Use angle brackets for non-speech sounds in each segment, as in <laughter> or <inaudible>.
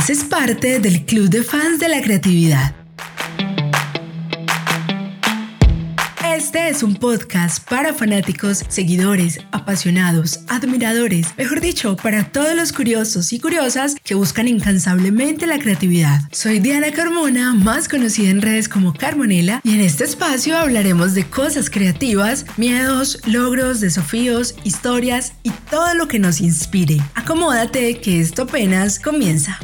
Haces parte del club de fans de la creatividad. Este es un podcast para fanáticos, seguidores, apasionados, admiradores, mejor dicho, para todos los curiosos y curiosas que buscan incansablemente la creatividad. Soy Diana Carmona, más conocida en redes como Carmonela, y en este espacio hablaremos de cosas creativas, miedos, logros, desafíos, historias y todo lo que nos inspire. Acomódate que esto apenas comienza.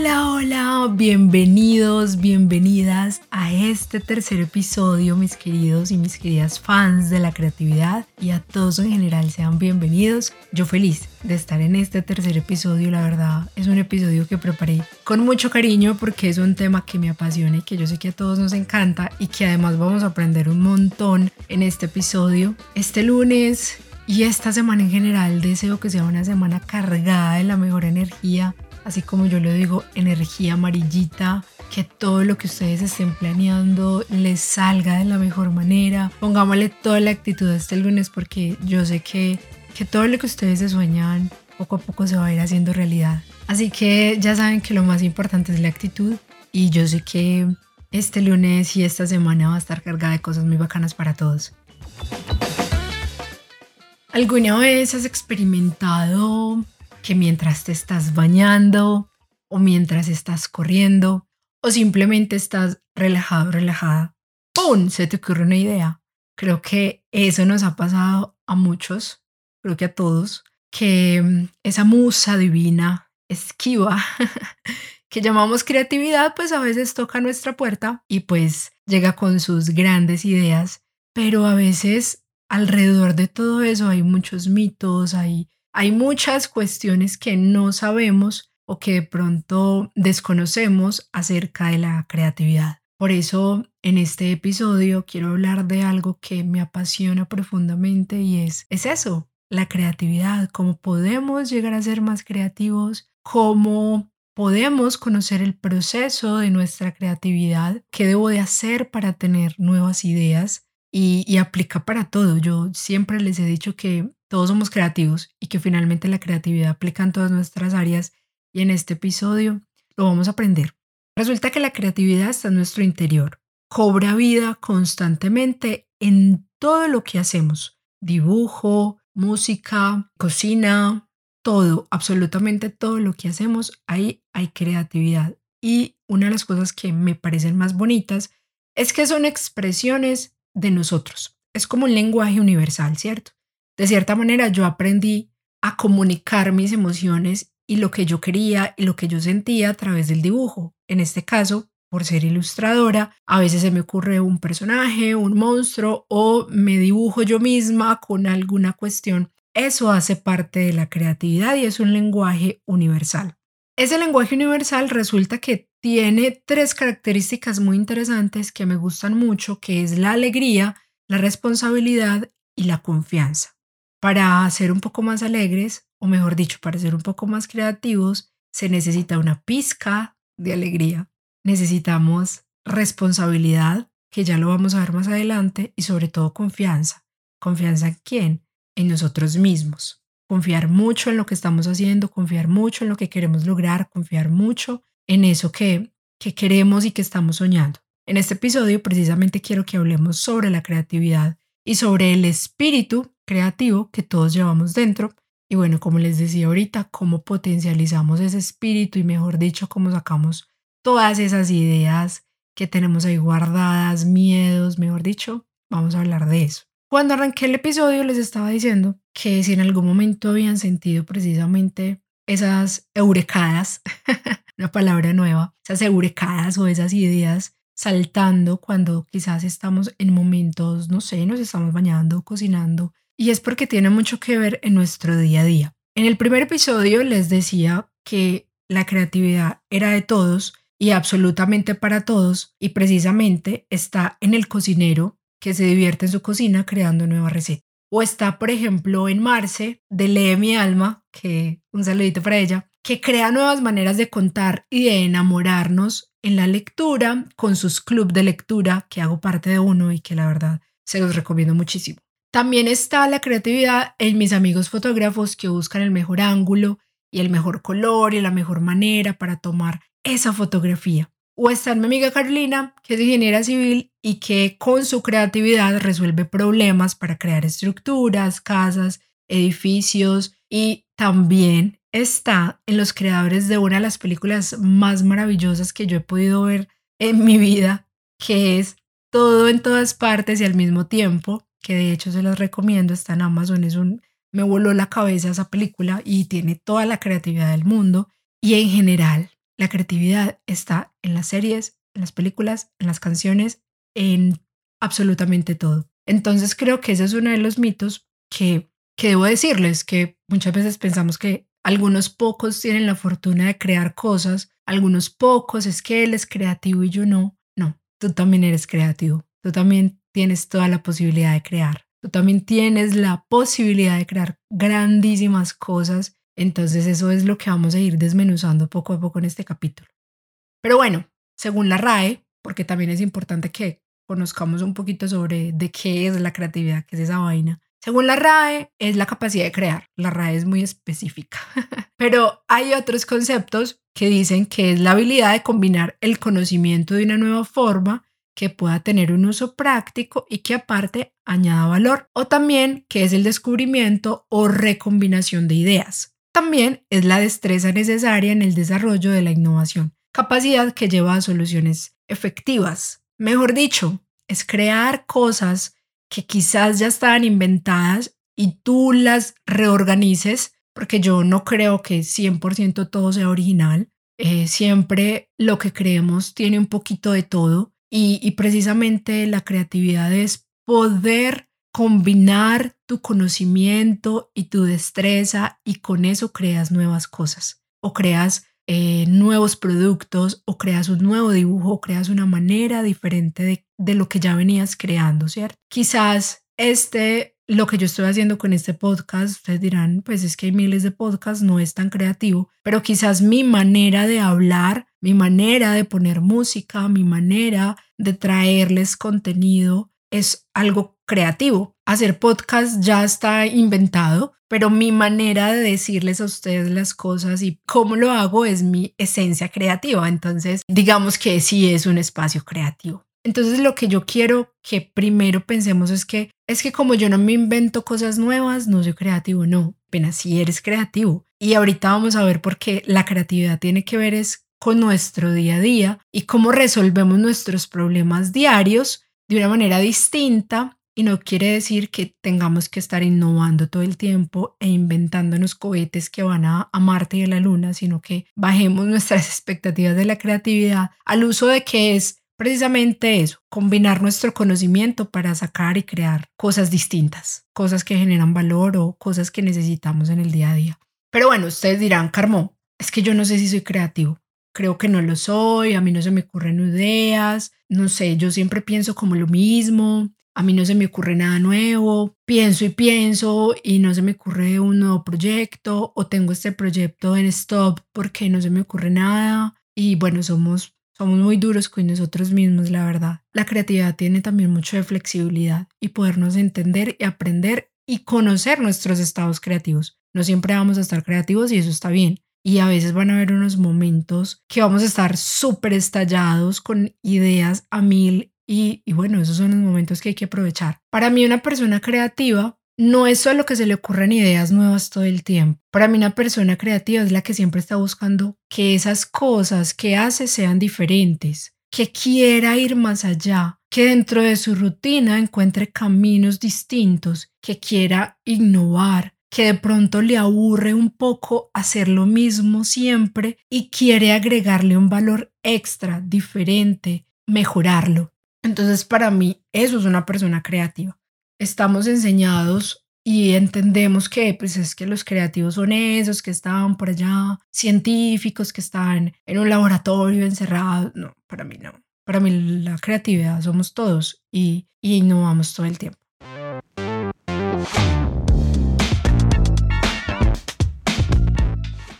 Hola, hola, bienvenidos, bienvenidas a este tercer episodio, mis queridos y mis queridas fans de la creatividad y a todos en general sean bienvenidos. Yo feliz de estar en este tercer episodio, la verdad es un episodio que preparé con mucho cariño porque es un tema que me apasiona y que yo sé que a todos nos encanta y que además vamos a aprender un montón en este episodio. Este lunes y esta semana en general deseo que sea una semana cargada de la mejor energía así como yo le digo, energía amarillita, que todo lo que ustedes estén planeando les salga de la mejor manera. Pongámosle toda la actitud este lunes porque yo sé que, que todo lo que ustedes se sueñan poco a poco se va a ir haciendo realidad. Así que ya saben que lo más importante es la actitud y yo sé que este lunes y esta semana va a estar cargada de cosas muy bacanas para todos. ¿Alguna vez has experimentado que mientras te estás bañando o mientras estás corriendo o simplemente estás relajado, relajada, ¡pum! Se te ocurre una idea. Creo que eso nos ha pasado a muchos, creo que a todos, que mm, esa musa divina, esquiva, <laughs> que llamamos creatividad, pues a veces toca nuestra puerta y pues llega con sus grandes ideas, pero a veces alrededor de todo eso hay muchos mitos, hay hay muchas cuestiones que no sabemos o que de pronto desconocemos acerca de la creatividad. Por eso en este episodio quiero hablar de algo que me apasiona profundamente y es, es eso, la creatividad, cómo podemos llegar a ser más creativos, cómo podemos conocer el proceso de nuestra creatividad, qué debo de hacer para tener nuevas ideas y, aplica para todo. Yo siempre les he dicho que todos somos creativos y que finalmente la creatividad aplica en todas nuestras áreas y en este episodio lo vamos a aprender. Resulta que la creatividad está en nuestro interior, cobra vida constantemente en todo lo que hacemos, dibujo, música, cocina, todo, absolutamente todo lo que hacemos, ahí hay creatividad. Y una de las cosas que me parecen más bonitas es que son expresiones de nosotros. Es como un lenguaje universal, ¿cierto? De cierta manera yo aprendí a comunicar mis emociones y lo que yo quería y lo que yo sentía a través del dibujo. En este caso, por ser ilustradora, a veces se me ocurre un personaje, un monstruo o me dibujo yo misma con alguna cuestión. Eso hace parte de la creatividad y es un lenguaje universal. Ese lenguaje universal resulta que tiene tres características muy interesantes que me gustan mucho, que es la alegría, la responsabilidad y la confianza. Para ser un poco más alegres, o mejor dicho, para ser un poco más creativos, se necesita una pizca de alegría. Necesitamos responsabilidad, que ya lo vamos a ver más adelante, y sobre todo confianza. ¿Confianza en quién? En nosotros mismos. Confiar mucho en lo que estamos haciendo, confiar mucho en lo que queremos lograr, confiar mucho en eso que, que queremos y que estamos soñando. En este episodio precisamente quiero que hablemos sobre la creatividad y sobre el espíritu creativo que todos llevamos dentro. Y bueno, como les decía ahorita, cómo potencializamos ese espíritu y mejor dicho, cómo sacamos todas esas ideas que tenemos ahí guardadas, miedos, mejor dicho, vamos a hablar de eso. Cuando arranqué el episodio les estaba diciendo que si en algún momento habían sentido precisamente esas eurecadas, <laughs> una palabra nueva, esas eurecadas o esas ideas saltando cuando quizás estamos en momentos, no sé, nos estamos bañando, cocinando, y es porque tiene mucho que ver en nuestro día a día. En el primer episodio les decía que la creatividad era de todos y absolutamente para todos, y precisamente está en el cocinero que se divierte en su cocina creando nuevas recetas. O está, por ejemplo, en Marce, de Lee Mi Alma, que un saludito para ella, que crea nuevas maneras de contar y de enamorarnos en la lectura con sus clubs de lectura, que hago parte de uno y que la verdad se los recomiendo muchísimo. También está la creatividad en mis amigos fotógrafos que buscan el mejor ángulo y el mejor color y la mejor manera para tomar esa fotografía. O está mi amiga Carolina, que es ingeniera civil y que con su creatividad resuelve problemas para crear estructuras, casas, edificios y también está en los creadores de una de las películas más maravillosas que yo he podido ver en mi vida, que es Todo en todas partes y al mismo tiempo, que de hecho se los recomiendo, está en Amazon, es un, me voló la cabeza esa película y tiene toda la creatividad del mundo. Y en general la creatividad está en las series, en las películas, en las canciones, en absolutamente todo. Entonces creo que ese es uno de los mitos que, que debo decirles, que muchas veces pensamos que algunos pocos tienen la fortuna de crear cosas, algunos pocos es que él es creativo y yo no. No, tú también eres creativo, tú también tienes toda la posibilidad de crear. Tú también tienes la posibilidad de crear grandísimas cosas. Entonces eso es lo que vamos a ir desmenuzando poco a poco en este capítulo. Pero bueno, según la RAE, porque también es importante que conozcamos un poquito sobre de qué es la creatividad, qué es esa vaina. Según la RAE, es la capacidad de crear. La RAE es muy específica. <laughs> Pero hay otros conceptos que dicen que es la habilidad de combinar el conocimiento de una nueva forma que pueda tener un uso práctico y que aparte añada valor, o también que es el descubrimiento o recombinación de ideas. También es la destreza necesaria en el desarrollo de la innovación, capacidad que lleva a soluciones efectivas. Mejor dicho, es crear cosas que quizás ya estaban inventadas y tú las reorganices, porque yo no creo que 100% todo sea original. Eh, siempre lo que creemos tiene un poquito de todo y, precisamente la creatividad es poder combinar tu conocimiento y tu destreza y con eso creas nuevas cosas o creas eh, nuevos productos o creas un nuevo dibujo o creas una manera diferente de, de, lo que ya venías creando, ¿cierto? Quizás este, lo que yo estoy haciendo con este podcast, ustedes dirán, pues es que hay miles de podcasts, no es tan creativo, pero quizás mi manera de hablar mi manera de poner música, mi manera de traerles contenido es algo creativo. Hacer podcast ya está inventado, pero mi manera de decirles a ustedes las cosas y cómo lo hago es mi esencia creativa. Entonces, digamos que sí es un espacio creativo. Entonces, lo que yo quiero que primero pensemos es que es que como yo no me invento cosas nuevas, no soy creativo, no, apenas si eres creativo. Y ahorita vamos a ver por qué la creatividad tiene que ver es con nuestro día a día y cómo resolvemos nuestros problemas diarios de una manera distinta y no quiere decir que tengamos que estar innovando todo el tiempo e inventándonos cohetes que van a, Marte y a la Luna, sino que bajemos <laughs> nuestras expectativas de la creatividad al uso de que es precisamente eso, combinar nuestro conocimiento para sacar y crear cosas distintas, cosas que generan valor o cosas que necesitamos en el día a día. Pero bueno, ustedes dirán, Carmo, es que yo no sé si soy creativo creo que no lo soy, a mí no se me ocurren ideas, no sé, yo siempre pienso como lo mismo, a mí no se me ocurre nada nuevo, pienso y pienso y no se me ocurre un nuevo proyecto o tengo este proyecto en stop porque no se me ocurre nada y bueno, somos somos muy duros con nosotros mismos, la verdad. La creatividad tiene también mucho de flexibilidad y podernos entender y aprender y conocer nuestros estados creativos. No siempre vamos a estar creativos y eso está bien, y a veces van a haber unos momentos que vamos a estar súper estallados con ideas a mil y, y, bueno, esos son los momentos que hay que aprovechar. Para mí una persona creativa no es solo que se le ocurran ideas nuevas todo el tiempo. Para mí una persona creativa es la que siempre está buscando que esas cosas que hace sean diferentes, que quiera ir más allá, que dentro de su rutina encuentre caminos distintos, que quiera innovar, que de pronto le aburre un poco hacer lo mismo siempre y quiere agregarle un valor extra, diferente, mejorarlo. Entonces, para mí, eso es una persona creativa. Estamos enseñados y entendemos que pues es que los creativos son esos que estaban por allá, científicos que están en un laboratorio encerrados. No, para mí no. Para mí la creatividad somos todos y, y innovamos todo el tiempo.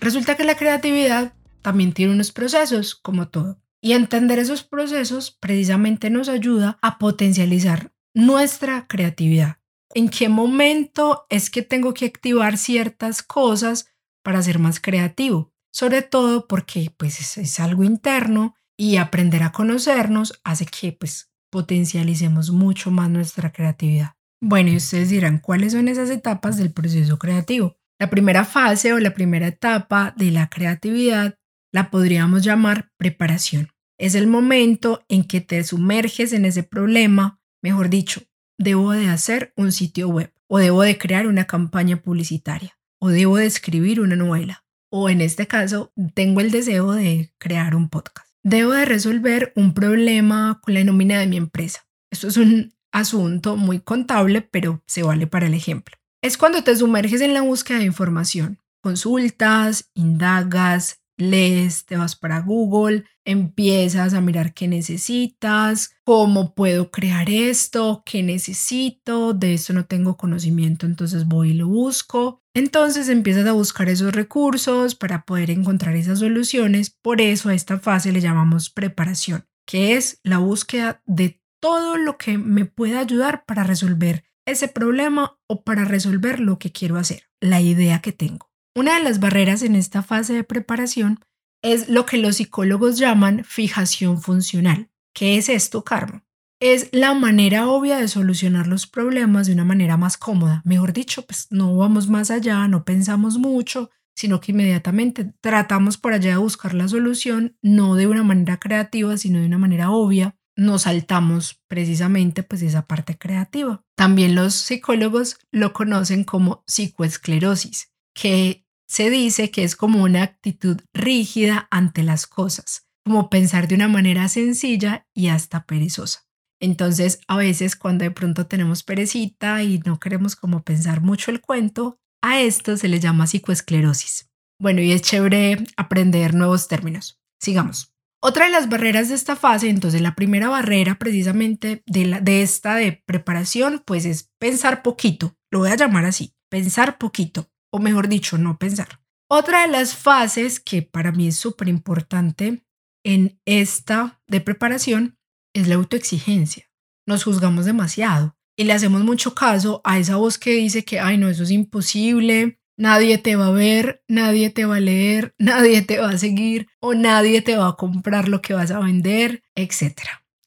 Resulta que la creatividad también tiene unos procesos, como todo. Y entender esos procesos precisamente nos ayuda a potencializar nuestra creatividad. ¿En qué momento es que tengo que activar ciertas cosas para ser más creativo? Sobre todo porque pues es, algo interno y aprender a conocernos hace que pues potencialicemos mucho más nuestra creatividad. Bueno, y ustedes dirán, ¿cuáles son esas etapas del proceso creativo? La primera fase o la primera etapa de la creatividad la podríamos llamar preparación. Es el momento en que te sumerges en ese problema, mejor dicho, debo de hacer un sitio web o debo de crear una campaña publicitaria o debo de escribir una novela o en este caso tengo el deseo de crear un podcast. Debo de resolver un problema con la nómina de mi empresa. Esto es un asunto muy contable, pero se vale para el ejemplo. Es cuando te sumerges en la búsqueda de información, consultas, indagas, lees, te vas para Google, empiezas a mirar qué necesitas, cómo puedo crear esto, qué necesito, de esto no tengo conocimiento, entonces voy y lo busco. Entonces empiezas a buscar esos recursos para poder encontrar esas soluciones. Por eso a esta fase le llamamos preparación, que es la búsqueda de todo lo que me pueda ayudar para resolver ese problema o para resolver lo que quiero hacer, la idea que tengo. Una de las barreras en esta fase de preparación es lo que los psicólogos llaman fijación funcional. ¿Qué es esto, Carmen? Es la manera obvia de solucionar los problemas de una manera más cómoda. Mejor dicho, pues no vamos más allá, no pensamos mucho, sino que inmediatamente tratamos por allá de buscar la solución, no de una manera creativa, sino de una manera obvia. Nos saltamos precisamente pues esa parte creativa. También los psicólogos lo conocen como psicoesclerosis, que se dice que es como una actitud rígida ante las cosas, como pensar de una manera sencilla y hasta perezosa. Entonces, a veces cuando de pronto tenemos perecita y no queremos como pensar mucho el cuento, a esto se le llama psicoesclerosis. Bueno, y es chévere aprender nuevos términos. Sigamos. Otra de las barreras de esta fase, entonces la primera barrera precisamente de, la, de esta de preparación, pues es pensar poquito, lo voy a llamar así, pensar poquito o mejor dicho, no pensar. Otra de las fases que para mí es súper importante en esta de preparación es la autoexigencia. Nos juzgamos demasiado y le hacemos mucho caso a esa voz que dice que, ay, no, eso es imposible, nadie te va a ver, nadie te va a leer, <laughs> nadie te va a seguir o nadie te va a comprar lo que vas a vender, etc.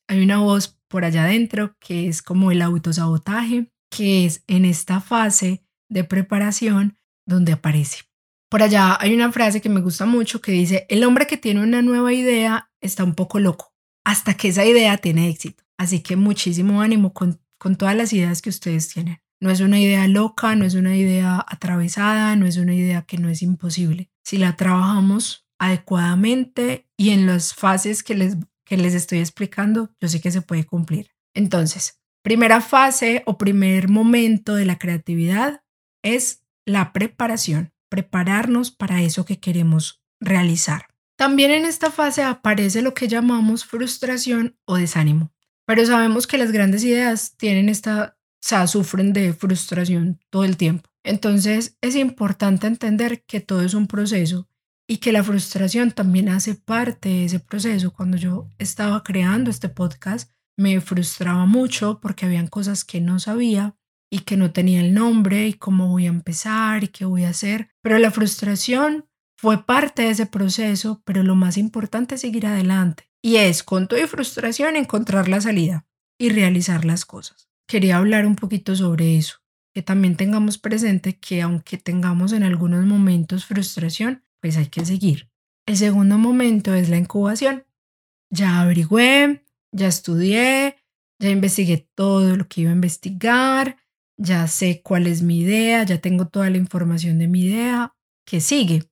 Hay una voz por allá adentro que es como el autosabotaje, que es en esta fase de preparación donde aparece. Por allá hay una frase que me gusta mucho que dice, el hombre que tiene una nueva idea está un poco loco, hasta que esa idea tiene éxito. Así que muchísimo ánimo con, con todas las ideas que ustedes tienen. No es una idea loca, no es una idea atravesada, no es una idea que no es imposible. Si la trabajamos adecuadamente y en las fases que les, que les estoy explicando, yo sé que se puede cumplir. Entonces, primera fase o primer momento de la creatividad es la preparación, prepararnos para eso que queremos realizar. También en esta fase aparece lo que llamamos frustración o desánimo, pero sabemos que las grandes ideas tienen esta, o sufren de frustración todo el tiempo. Entonces es importante entender que todo es un proceso y que la frustración también hace parte de ese proceso. Cuando yo estaba creando este podcast, me frustraba mucho porque habían cosas que no sabía y que no tenía el nombre y cómo voy a empezar y qué voy a hacer. Pero la frustración fue parte de ese proceso, pero lo más importante es seguir adelante. Y es con toda frustración encontrar la salida y realizar las cosas. Quería hablar un poquito sobre eso, que también tengamos presente que aunque tengamos en algunos momentos frustración, pues hay que seguir. El segundo momento es la incubación. Ya averigüé, ya estudié, ya investigué todo lo que iba a investigar, ya sé cuál es mi idea, ya tengo toda la información de mi idea. ¿Qué sigue?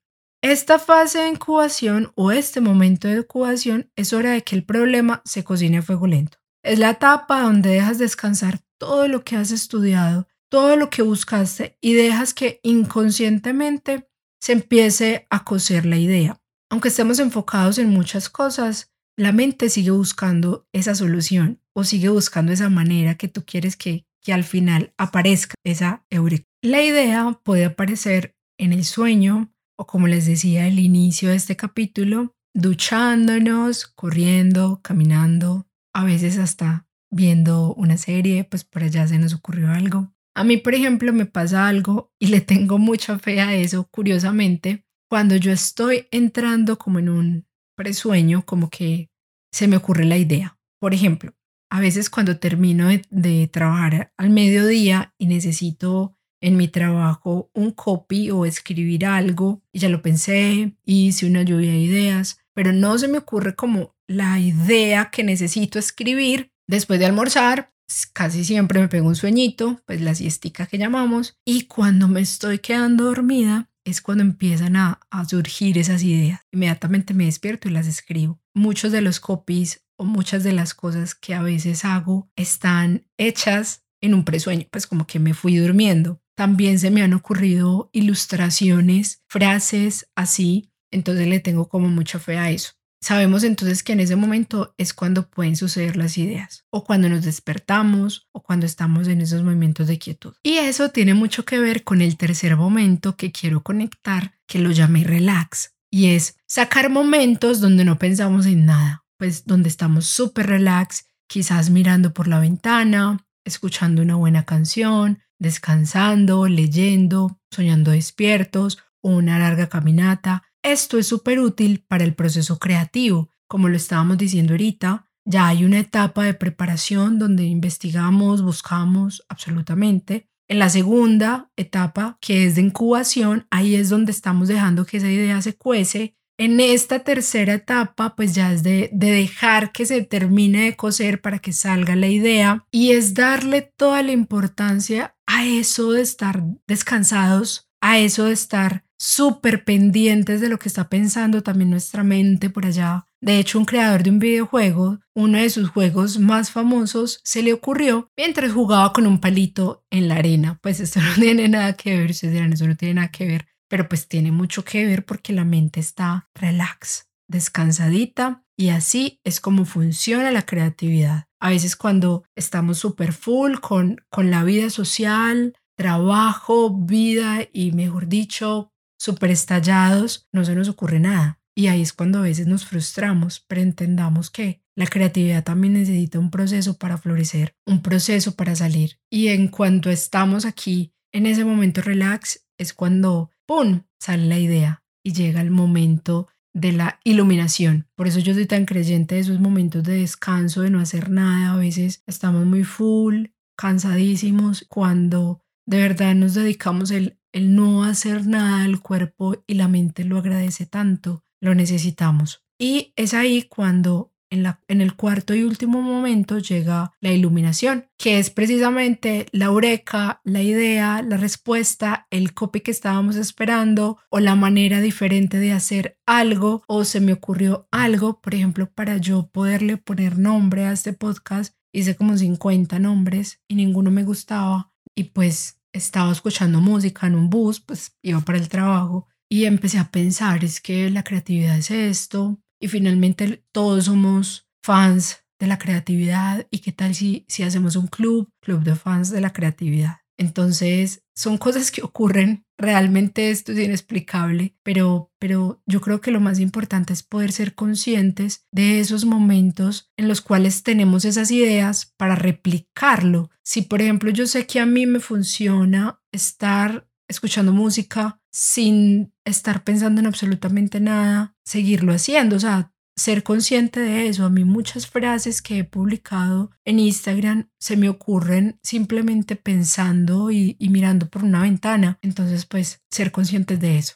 Esta fase de incubación o este momento de incubación es hora de que el problema se cocine a fuego lento. Es la etapa donde dejas descansar todo lo que has estudiado, todo lo que buscaste y dejas que inconscientemente se empiece a cocer la idea. Aunque estemos enfocados en muchas cosas, la mente sigue buscando esa solución o sigue buscando esa manera que tú quieres que, que al final aparezca esa eureka. La idea puede aparecer en el sueño o como les decía al inicio de este capítulo, duchándonos, corriendo, caminando, a veces hasta viendo una serie, pues por allá se nos ocurrió algo. A mí, por ejemplo, me pasa algo y le tengo mucha fe a eso, curiosamente, cuando yo estoy entrando como en un presueño, como que se me ocurre la idea. Por ejemplo, a veces cuando termino de, trabajar al mediodía y necesito en mi trabajo un copy o escribir algo, ya lo pensé, hice una lluvia de ideas, pero no se me ocurre como la idea que necesito escribir después de almorzar. Casi siempre me pego un sueñito, pues la siestica que llamamos, y cuando me estoy quedando dormida, es cuando empiezan a, surgir esas ideas. Inmediatamente me despierto y las escribo. Muchos de los copies muchas de las cosas que a veces hago están hechas en un presueño, pues como que me fui durmiendo. También se me han ocurrido ilustraciones, frases así, entonces le tengo como mucha fe a eso. Sabemos entonces que en ese momento es cuando pueden suceder las ideas, o cuando nos despertamos, o cuando estamos en esos momentos de quietud. Y eso tiene mucho que ver con el tercer momento que quiero conectar, que lo llamé relax, y es sacar momentos donde no pensamos en nada, pues donde estamos súper relax, quizás mirando por la ventana, escuchando una buena canción, descansando, leyendo, soñando despiertos, o una larga caminata esto es súper útil para el proceso creativo. Como lo estábamos diciendo ahorita, ya hay una etapa de preparación donde investigamos, buscamos absolutamente. En la segunda etapa, que es de incubación, ahí es donde estamos dejando que esa idea se cuece. En esta tercera etapa, pues ya es de, de, dejar que se termine de cocer para que salga la idea y es darle toda la importancia a eso de estar descansados, a eso de estar súper pendientes de lo que está pensando también nuestra mente por allá. De hecho, un creador de un videojuego, uno de sus juegos más famosos, se le ocurrió mientras jugaba con un palito en la arena. Pues esto <laughs> no tiene nada que ver, ustedes dirán, eso no tiene nada que ver, pero pues tiene mucho que ver porque la mente está relax, descansadita y así es como funciona la creatividad. A veces cuando estamos súper full con, con la vida social, trabajo, vida y mejor dicho, súper estallados, no se nos ocurre nada. Y ahí es cuando a veces nos frustramos, pero entendamos que la creatividad también necesita un proceso para florecer, un proceso para salir. Y en cuanto estamos aquí, en ese momento relax, es cuando, ¡pum!, sale la idea y llega el momento de la iluminación. Por eso yo soy tan creyente de esos momentos de descanso, de no hacer nada. A veces estamos muy full, cansadísimos, cuando de verdad nos dedicamos el el no hacer nada del cuerpo y la mente lo agradece tanto, lo necesitamos. Y es ahí cuando en, el cuarto y último momento llega la iluminación, que es precisamente la eureka, la idea, la respuesta, el copy que estábamos esperando o la manera diferente de hacer algo o se me ocurrió algo, por ejemplo, para yo poderle poner nombre a este podcast, hice como 50 nombres y ninguno me gustaba y pues estaba escuchando música en un bus, pues iba para el trabajo y empecé a pensar, es que la creatividad es esto y finalmente todos somos fans de la creatividad y qué tal si, si hacemos un club, club de fans de la creatividad. Entonces, son cosas que ocurren, realmente esto es inexplicable, pero, pero yo creo que lo más importante es poder ser conscientes de esos momentos en los cuales tenemos esas ideas para replicarlo. Si, por ejemplo, yo sé que a mí me funciona estar escuchando música sin estar pensando en absolutamente nada, seguirlo haciendo, o sea, ser consciente de eso. A mí muchas frases que he publicado en Instagram se me ocurren simplemente pensando y, mirando por una ventana. Entonces, pues, ser conscientes de eso.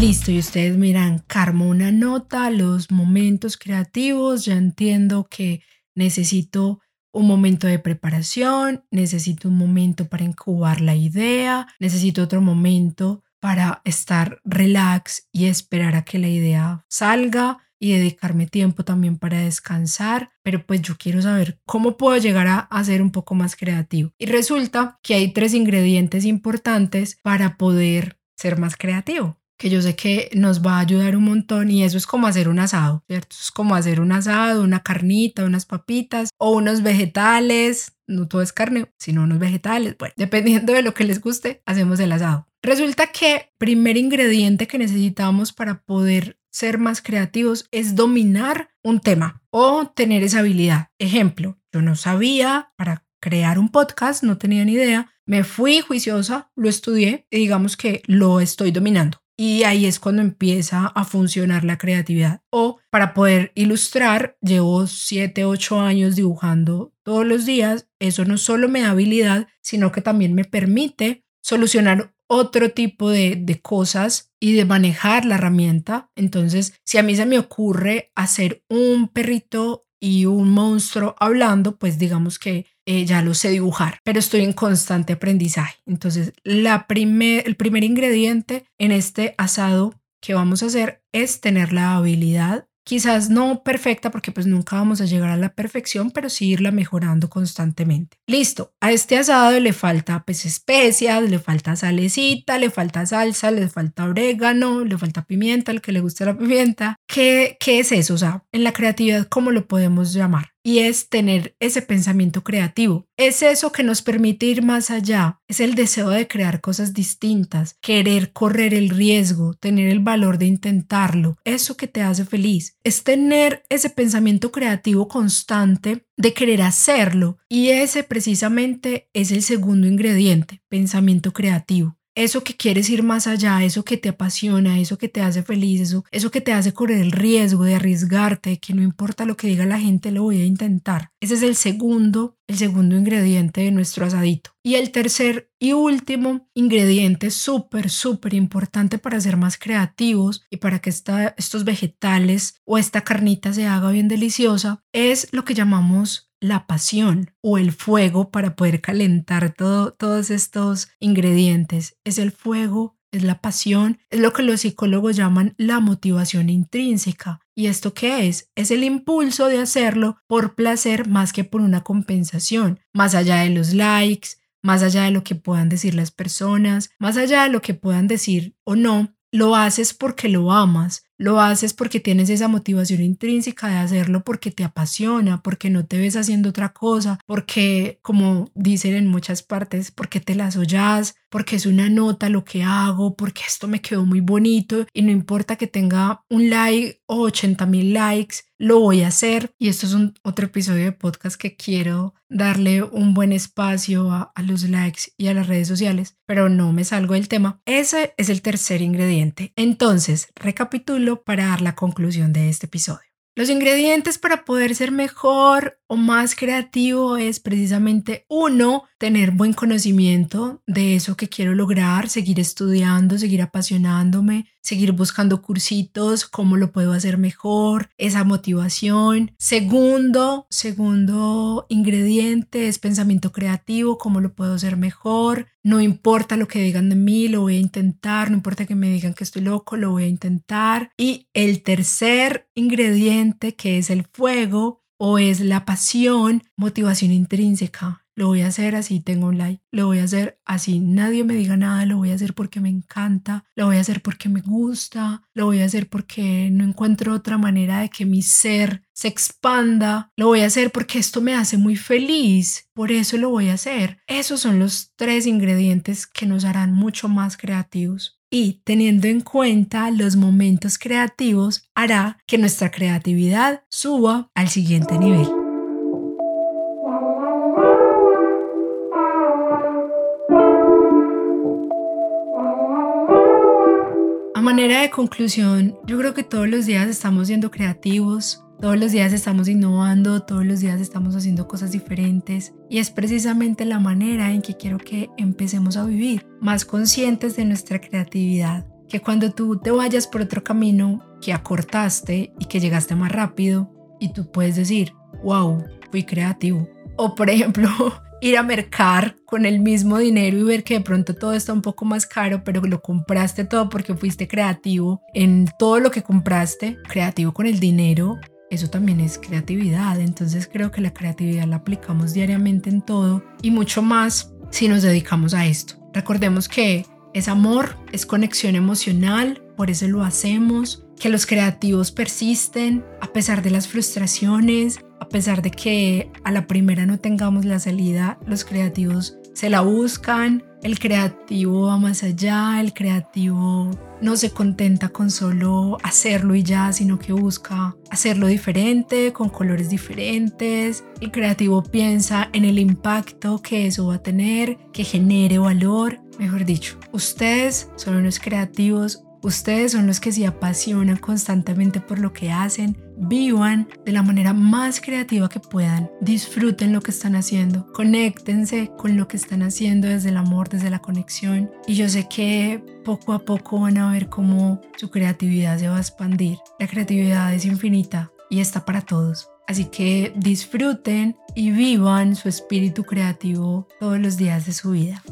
Listo, y ustedes miran, Carmo una nota, los momentos creativos, ya entiendo que necesito un momento de preparación, necesito un momento para incubar la idea, necesito otro momento para estar relax y esperar a que la idea salga y dedicarme tiempo también para descansar, pero pues yo quiero saber cómo puedo llegar a, a, ser un poco más creativo. Y resulta que hay tres ingredientes importantes para poder ser más creativo que yo sé que nos va a ayudar un montón y eso es como hacer un asado, ¿cierto? Es como hacer un asado, una carnita, unas papitas o unos vegetales, no todo es carne, sino unos vegetales. Bueno, dependiendo de lo que les guste, hacemos el asado. Resulta que primer ingrediente que necesitamos para poder ser más creativos es dominar un tema o tener esa habilidad. Ejemplo, yo no sabía para crear un podcast, no tenía ni idea, me fui juiciosa, lo estudié y digamos que lo estoy dominando. Y ahí es cuando empieza a funcionar la creatividad. O para poder ilustrar, llevo 7, 8 años dibujando todos los días. Eso no solo me da habilidad, sino que también me permite solucionar otro tipo de, de, cosas y de manejar la herramienta. Entonces, si a mí se me ocurre hacer un perrito y un monstruo hablando, pues digamos que eh, ya lo sé dibujar, pero estoy en constante aprendizaje. Entonces, la primer, el primer ingrediente en este asado que vamos a hacer es tener la habilidad quizás no perfecta porque pues nunca vamos a llegar a la perfección, pero sí irla mejorando constantemente. Listo, a este asado le falta pues especias, le falta salecita, le falta salsa, le falta orégano, le falta pimienta, al que le guste la pimienta. ¿Qué, qué es eso? O sea, en la creatividad, ¿cómo lo podemos llamar? Y es tener ese pensamiento creativo. Es eso que nos permite ir más allá, es el deseo de crear cosas distintas, querer correr el riesgo, tener el valor de intentarlo, eso que te hace feliz. Es tener ese pensamiento creativo constante de querer hacerlo y ese precisamente es el segundo ingrediente, pensamiento creativo eso que quieres ir más allá, eso que te apasiona, eso que te hace feliz, eso, eso que te hace correr el riesgo de arriesgarte, que no importa lo que diga la gente, lo voy a intentar. Ese es el segundo, el segundo ingrediente de nuestro asadito. Y el tercer y último ingrediente súper, súper importante para ser más creativos y para que esta, estos vegetales o esta carnita se haga bien deliciosa es lo que llamamos la pasión o el fuego para poder calentar todo, todos estos ingredientes. Es el fuego, es la pasión, es lo que los psicólogos llaman la motivación intrínseca. ¿Y esto qué es? Es el impulso de hacerlo por placer más que por una compensación, más allá de los likes, más allá de lo que puedan decir las personas, más allá de lo que puedan decir o no, lo haces porque lo amas, lo haces porque tienes esa motivación intrínseca de hacerlo porque te apasiona, porque no te ves haciendo otra cosa, porque, como dicen en muchas partes, porque te las oyas, porque es una nota lo que hago, porque esto me quedó muy bonito y no importa que tenga un like o 80 mil likes, lo voy a hacer. Y esto es un otro episodio de podcast que quiero darle un buen espacio a, a los likes y a las redes sociales, pero no me salgo del tema. Ese es el tercer ingrediente. Entonces, recapitulo para dar la conclusión de este episodio. Los ingredientes para poder ser mejor más creativo es precisamente uno, tener buen conocimiento de eso que quiero lograr, seguir estudiando, seguir apasionándome, seguir buscando cursitos, cómo lo puedo hacer mejor, esa motivación. Segundo, segundo ingrediente es pensamiento creativo, cómo lo puedo hacer mejor. No importa lo que digan de mí, lo voy a intentar, no importa que me digan que estoy loco, lo voy a intentar. Y el tercer ingrediente, que es el fuego, o es la pasión, motivación intrínseca. Lo voy a hacer así tengo un like. Lo voy a hacer así nadie me diga nada. Lo voy a hacer porque me encanta. Lo voy a hacer porque me gusta. Lo voy a hacer porque no encuentro otra manera de que mi ser se expanda. Lo voy a hacer porque esto me hace muy feliz. Por eso lo voy a hacer. Esos son los tres ingredientes que nos harán mucho más creativos y teniendo en cuenta los momentos creativos hará que nuestra creatividad suba al siguiente nivel. A manera de conclusión, yo creo que todos los días estamos siendo creativos, todos los días estamos innovando, todos los días estamos haciendo cosas diferentes y es precisamente la manera en que quiero que empecemos a vivir, más conscientes de nuestra creatividad, que cuando tú te vayas por otro camino que acortaste y que llegaste más rápido y tú puedes decir, wow, fui creativo. O por ejemplo, <laughs> ir a mercar con el mismo dinero y ver que de pronto todo está un poco más caro, pero lo compraste todo porque fuiste creativo en todo lo que compraste, creativo con el dinero, eso también es creatividad. Entonces creo que la creatividad la aplicamos diariamente en todo y mucho más si nos dedicamos a esto. Recordemos que es amor, es conexión emocional, por eso lo hacemos, que los creativos persisten a pesar de las frustraciones, A pesar de que a la primera no tengamos la salida, los creativos se la buscan, el creativo va más allá, el creativo no se contenta con solo hacerlo y ya, sino que busca hacerlo diferente, con colores diferentes. El creativo piensa en el impacto que eso va a tener, que genere valor. Mejor dicho, ustedes son unos creativos Ustedes son los que se apasionan constantemente por lo que hacen, vivan de la manera más creativa que puedan, disfruten lo que están haciendo, conéctense con lo que están haciendo desde el amor, desde la conexión y yo sé que poco a poco van a ver cómo su creatividad se va a expandir. La creatividad es infinita y está para todos. Así que disfruten y vivan su espíritu creativo todos los días de su vida.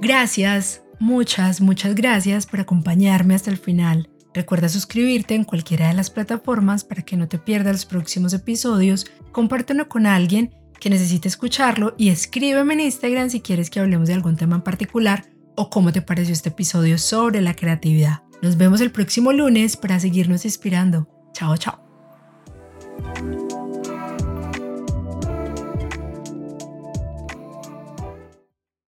Gracias Muchas, muchas gracias por acompañarme hasta el final. Recuerda suscribirte en cualquiera de las plataformas para que no te pierdas los próximos episodios. Compártelo con alguien que necesite escucharlo y escríbeme en Instagram si quieres que hablemos de algún tema en particular o cómo te pareció este episodio sobre la creatividad. Nos vemos el próximo lunes para seguirnos inspirando. Chao, chao.